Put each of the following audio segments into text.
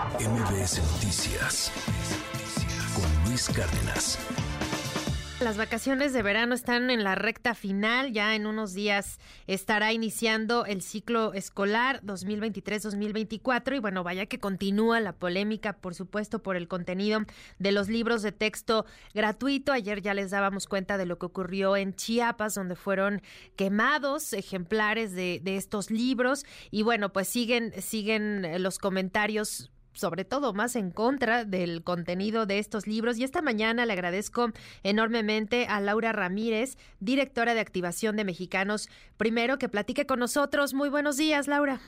MBS Noticias con Luis Cárdenas. Las vacaciones de verano están en la recta final, ya en unos días estará iniciando el ciclo escolar 2023-2024 y bueno, vaya que continúa la polémica, por supuesto, por el contenido de los libros de texto gratuito. Ayer ya les dábamos cuenta de lo que ocurrió en Chiapas, donde fueron quemados ejemplares de, estos libros y bueno, pues siguen, siguen los comentarios sobre todo más en contra del contenido de estos libros. Y esta mañana le agradezco enormemente a Laura Ramírez, directora de activación de Mexicanos Primero, que platique con nosotros. Muy buenos días, Laura.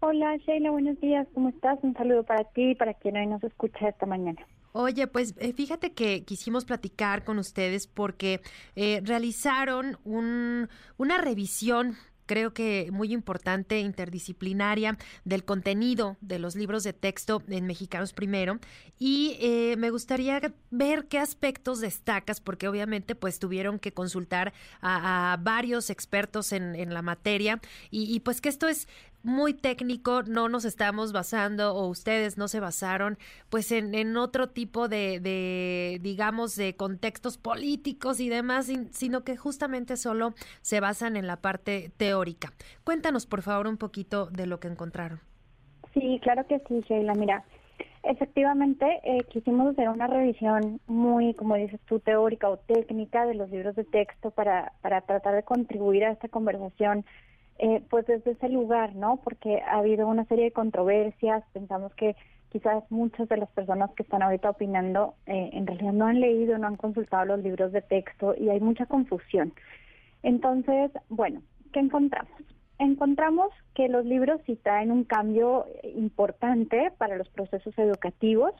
Hola, Sheila, buenos días. ¿Cómo estás? Un saludo para ti y para quien hoy nos escucha esta mañana. Oye, pues eh, fíjate que quisimos platicar con ustedes porque eh, realizaron un, una revisión creo que muy importante, interdisciplinaria, del contenido de los libros de texto en Mexicanos Primero. Y eh, me gustaría ver qué aspectos destacas, porque obviamente pues tuvieron que consultar a, varios expertos en, en la materia y, y, pues que esto es muy técnico, no nos estamos basando o ustedes no se basaron pues en, en otro tipo de, de, digamos, de contextos políticos y demás, sino que justamente solo se basan en la parte teórica. Cuéntanos, por favor, un poquito de lo que encontraron. Sí, claro que sí, Sheila. Mira, efectivamente eh, quisimos hacer una revisión muy, como dices tú, teórica o técnica de los libros de texto para, para tratar de contribuir a esta conversación eh, pues desde ese lugar, ¿no? Porque ha habido una serie de controversias, pensamos que quizás muchas de las personas que están ahorita opinando eh, en realidad no han leído, no han consultado los libros de texto y hay mucha confusión. Entonces, bueno, ¿qué encontramos? Encontramos que los libros sí traen un cambio importante para los procesos educativos,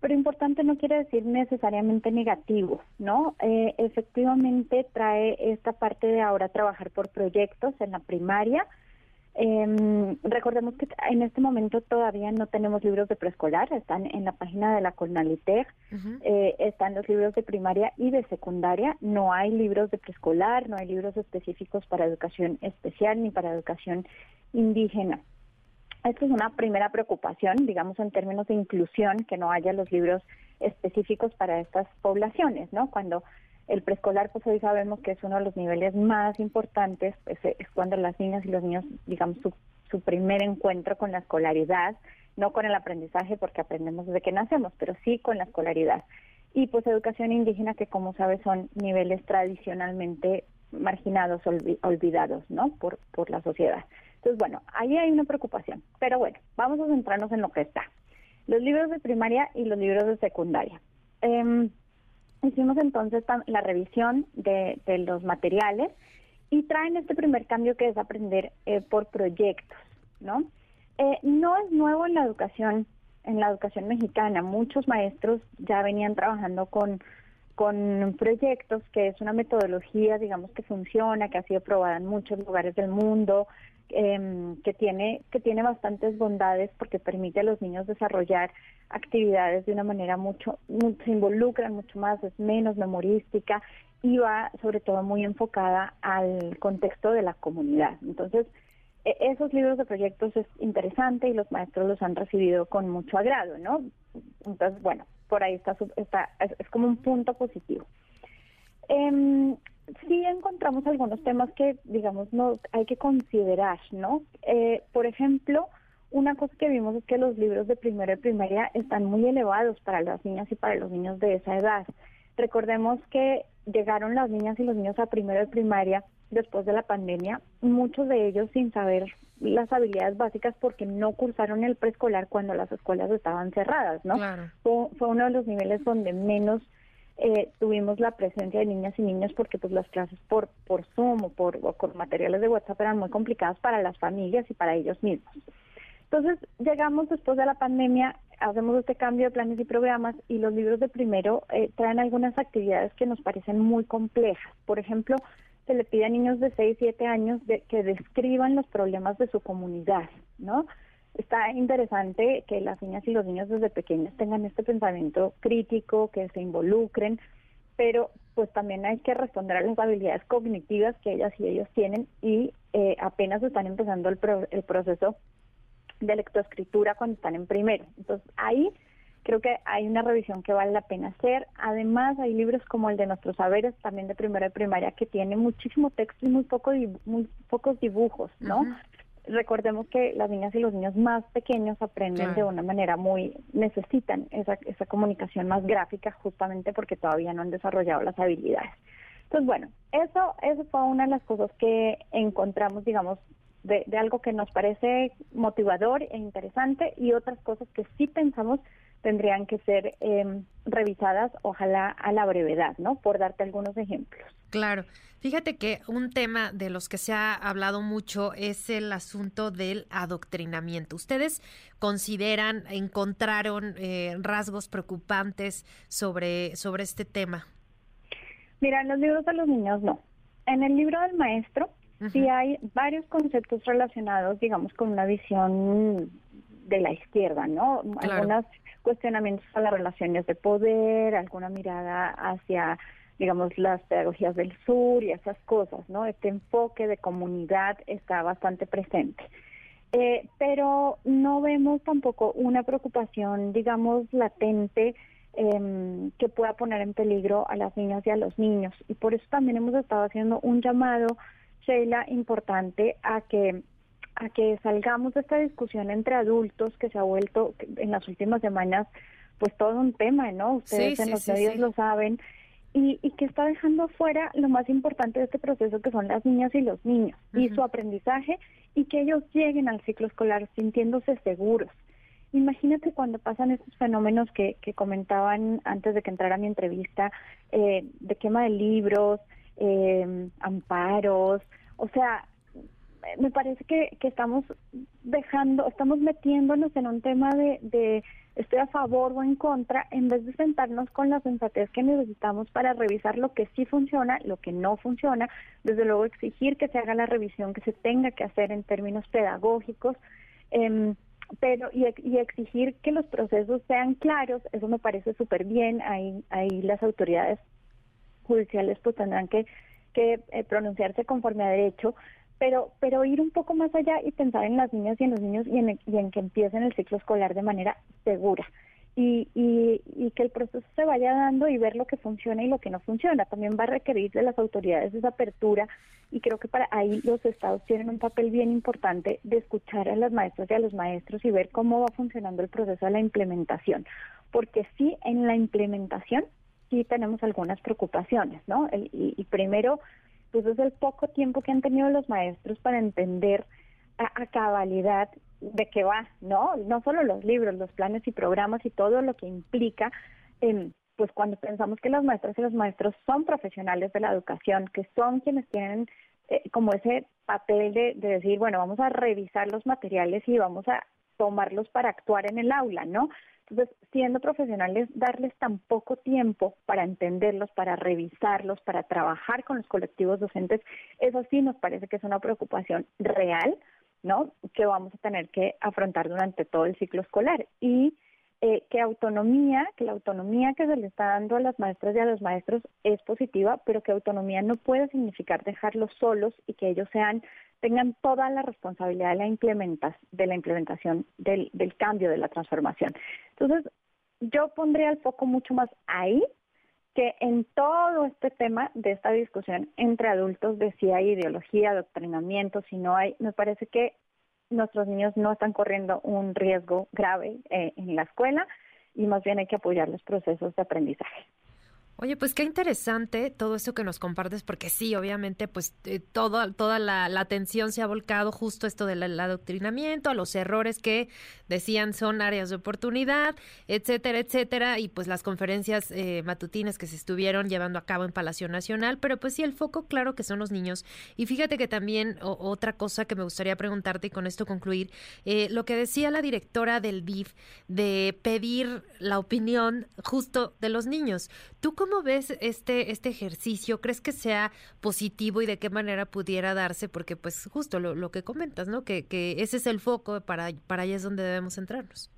pero importante no quiere decir necesariamente negativo, ¿no? Eh, efectivamente trae esta parte de ahora trabajar por proyectos en la primaria. Eh, recordemos que en este momento todavía no tenemos libros de preescolar, están en la página de la Conalitec, eh, están los libros de primaria y de secundaria, no hay libros de preescolar, no hay libros específicos para educación especial ni para educación indígena. Esta es una primera preocupación, digamos, en términos de inclusión, que no haya los libros específicos para estas poblaciones, ¿no? Cuando el preescolar, pues hoy sabemos que es uno de los niveles más importantes, pues es cuando las niñas y los niños, digamos, su, su primer encuentro con la escolaridad, no con el aprendizaje, porque aprendemos desde que nacemos, pero sí con la escolaridad. Y pues educación indígena, que como sabes son niveles tradicionalmente marginados, olvidados, ¿no? Por, por la sociedad. Entonces, bueno, ahí hay una preocupación. Pero bueno, vamos a centrarnos en lo que está. Los libros de primaria y los libros de secundaria. Eh, hicimos entonces la revisión de, de, los materiales y traen este primer cambio que es aprender eh, por proyectos, ¿no? Eh, no es nuevo en la educación, en la educación mexicana. Muchos maestros ya venían trabajando con con proyectos, que es una metodología, digamos, que funciona, que ha sido probada en muchos lugares del mundo, eh, que tiene que tiene bastantes bondades porque permite a los niños desarrollar actividades de una manera mucho, se involucran mucho más, es menos memorística y va sobre todo muy enfocada al contexto de la comunidad. Entonces, e, esos libros de proyectos es interesante y los maestros los han recibido con mucho agrado, ¿no? Entonces, bueno, por ahí está, está es, como un punto positivo. Eh, sí encontramos algunos temas que, digamos, no hay que considerar, ¿no? Eh, por ejemplo, una cosa que vimos es que los libros de primero y primaria están muy elevados para las niñas y para los niños de esa edad. Recordemos que llegaron las niñas y los niños a primero y primaria después de la pandemia, muchos de ellos sin saber las habilidades básicas porque no cursaron el preescolar cuando las escuelas estaban cerradas, ¿no? Fue, fue uno de los niveles donde menos eh, tuvimos la presencia de niñas y niños porque pues las clases por por Zoom o por o con materiales de WhatsApp eran muy complicadas para las familias y para ellos mismos. Entonces llegamos después de la pandemia, hacemos este cambio de planes y programas y los libros de primero eh, traen algunas actividades que nos parecen muy complejas. Por ejemplo, se le pide a niños de 6, 7 años de, que describan los problemas de su comunidad, ¿no? está interesante que las niñas y los niños desde pequeños tengan este pensamiento crítico, que se involucren, pero pues también hay que responder a las habilidades cognitivas que ellas y ellos tienen y eh, apenas están empezando el, pro el proceso de lectoescritura cuando están en primero. Entonces ahí creo que hay una revisión que vale la pena hacer. Además hay libros como el de Nuestros Saberes, también de primero de primaria, que tiene muchísimo texto y muy, poco, muy pocos dibujos, ¿no? recordemos que las niñas y los niños más pequeños aprenden de una manera muy, necesitan esa, esa comunicación más gráfica justamente porque todavía no han desarrollado las habilidades. Entonces, bueno, eso, eso fue una de las cosas que encontramos, digamos, de, de algo que nos parece motivador e interesante y otras cosas que sí pensamos tendrían que ser eh, revisadas, ojalá a la brevedad, ¿no? Por darte algunos ejemplos. Claro. Fíjate que un tema de los que se ha hablado mucho es el asunto del adoctrinamiento. ¿Ustedes consideran, encontraron eh, rasgos preocupantes sobre, sobre este tema? Mira, en los libros de los niños no. En el libro del maestro sí hay varios conceptos relacionados, digamos, con una visión de la izquierda, ¿no? Algunos cuestionamientos a las relaciones de poder, alguna mirada hacia digamos, las pedagogías del sur y esas cosas, ¿no? Este enfoque de comunidad está bastante presente. Eh, pero no vemos tampoco una preocupación, digamos, latente em, que pueda poner en peligro a las niñas y a los niños. Y por eso también hemos estado haciendo un llamado, Sheila, importante a que a que salgamos de esta discusión entre adultos que se ha vuelto en las últimas semanas pues todo un tema, ¿no? Ustedes en los medios lo saben y, y, que está dejando fuera lo más importante de este proceso que son las niñas y los niños y su aprendizaje y que ellos lleguen al ciclo escolar sintiéndose seguros. Imagínate cuando pasan estos fenómenos que, que comentaban antes de que entrara mi entrevista, eh, de quema de libros, eh, amparos, o sea, me parece que, que estamos dejando, estamos metiéndonos en un tema de, de estoy a favor o en contra, en vez de sentarnos con la sensatez que necesitamos para revisar lo que sí funciona, lo que no funciona, desde luego exigir que se haga la revisión que se tenga que hacer en términos pedagógicos, eh, pero y, y, exigir que los procesos sean claros, eso me parece súper bien, ahí, ahí las autoridades judiciales pues tendrán que, que eh, pronunciarse conforme a derecho, pero, pero ir un poco más allá y pensar en las niñas y en los niños y en, y en que empiecen el ciclo escolar de manera segura. Y, y, y, que el proceso se vaya dando y ver lo que funciona y lo que no funciona. También va a requerir de las autoridades esa apertura y creo que para ahí los estados tienen un papel bien importante de escuchar a las maestras y a los maestros y ver cómo va funcionando el proceso de la implementación. Porque sí, en la implementación sí tenemos algunas preocupaciones, ¿no? y, y primero pues es el poco tiempo que han tenido los maestros para entender a, cabalidad de qué va, ¿no? No solo los libros, los planes y programas y todo lo que implica, eh, pues cuando pensamos que las maestras y los maestros son profesionales de la educación, que son quienes tienen eh, como ese papel de, de decir, bueno, vamos a revisar los materiales y vamos a tomarlos para actuar en el aula, ¿no? Entonces, siendo profesionales, darles tan poco tiempo para entenderlos, para revisarlos, para trabajar con los colectivos docentes, eso sí nos parece que es una preocupación real, ¿no? Que vamos a tener que afrontar durante todo el ciclo escolar. Y eh, que autonomía, que la autonomía que se le está dando a las maestras y a los maestros es positiva, pero que autonomía no puede significar dejarlos solos y que ellos sean tengan toda la responsabilidad de la implementación, de la implementación del, del cambio, de la transformación. Entonces, yo pondría el foco mucho más ahí que en todo este tema de esta discusión entre adultos de si hay ideología, adoctrinamiento, si no hay, me parece que nuestros niños no están corriendo un riesgo grave eh, en la escuela y más bien hay que apoyar los procesos de aprendizaje. Oye, pues qué interesante todo eso que nos compartes, porque sí, obviamente, pues eh, toda la, atención se ha volcado justo esto del adoctrinamiento, a los errores que decían son áreas de oportunidad, etcétera, etcétera, y pues las conferencias eh, matutinas que se estuvieron llevando a cabo en Palacio Nacional, pero pues sí, el foco, claro que son los niños. Y fíjate que también otra cosa que me gustaría preguntarte y con esto concluir, eh, lo que decía la directora del BIF de pedir la opinión justo de los niños. ¿Tú ¿Cómo ves este, este ejercicio? ¿Crees que sea positivo y de qué manera pudiera darse? Porque pues justo lo, que comentas, ¿no? Que, que ese es el foco, para, para allá es donde debemos centrarnos.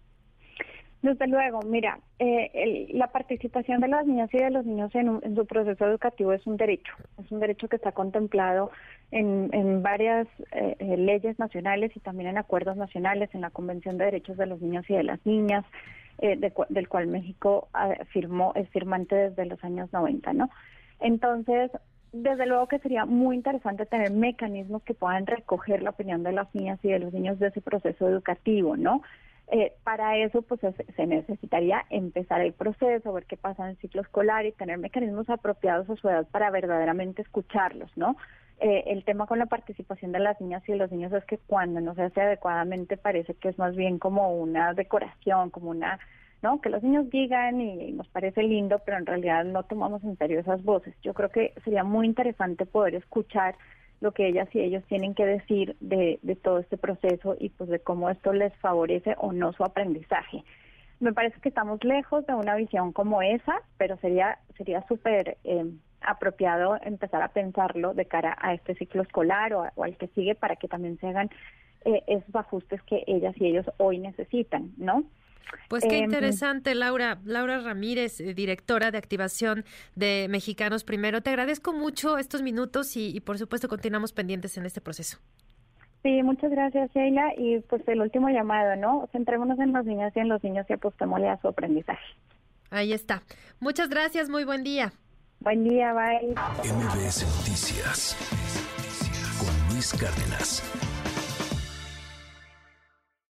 Desde luego, mira, eh, la participación de las niñas y de los niños en, su proceso educativo es un derecho, es un derecho que está contemplado en, varias eh, eh, leyes nacionales y también en acuerdos nacionales, en la Convención de Derechos de los Niños y de las Niñas, del cual México ah, firmó, es firmante desde los años 90, ¿no? Entonces, desde luego que sería muy interesante tener mecanismos que puedan recoger la opinión de las niñas y de los niños de ese proceso educativo, ¿no? Eh, para eso, pues se necesitaría empezar el proceso, ver qué pasa en el ciclo escolar y tener mecanismos apropiados a su edad para verdaderamente escucharlos, ¿no? Eh, el tema con la participación de las niñas y de los niños es que cuando no se hace adecuadamente parece que es más bien como una decoración, como una, ¿no? Que los niños digan y nos parece lindo, pero en realidad no tomamos en serio esas voces. Yo creo que sería muy interesante poder escuchar lo que ellas y ellos tienen que decir de, todo este proceso y pues de cómo esto les favorece o no su aprendizaje. Me parece que estamos lejos de una visión como esa, pero sería sería súper eh, apropiado empezar a pensarlo de cara a este ciclo escolar o, al que sigue para que también se hagan eh, esos ajustes que ellas y ellos hoy necesitan, ¿no? Pues qué em, interesante, Laura. Laura Ramírez, eh, directora de activación de Mexicanos Primero. Te agradezco mucho estos minutos y, por supuesto continuamos pendientes en este proceso. Sí, muchas gracias, Sheila. Y pues el último llamado, ¿no? Centrémonos en las niñas y en los niños y apostémosle a su aprendizaje. Ahí está. Muchas gracias, muy buen día. Buen día, bye. MBS Noticias con Luis Cárdenas.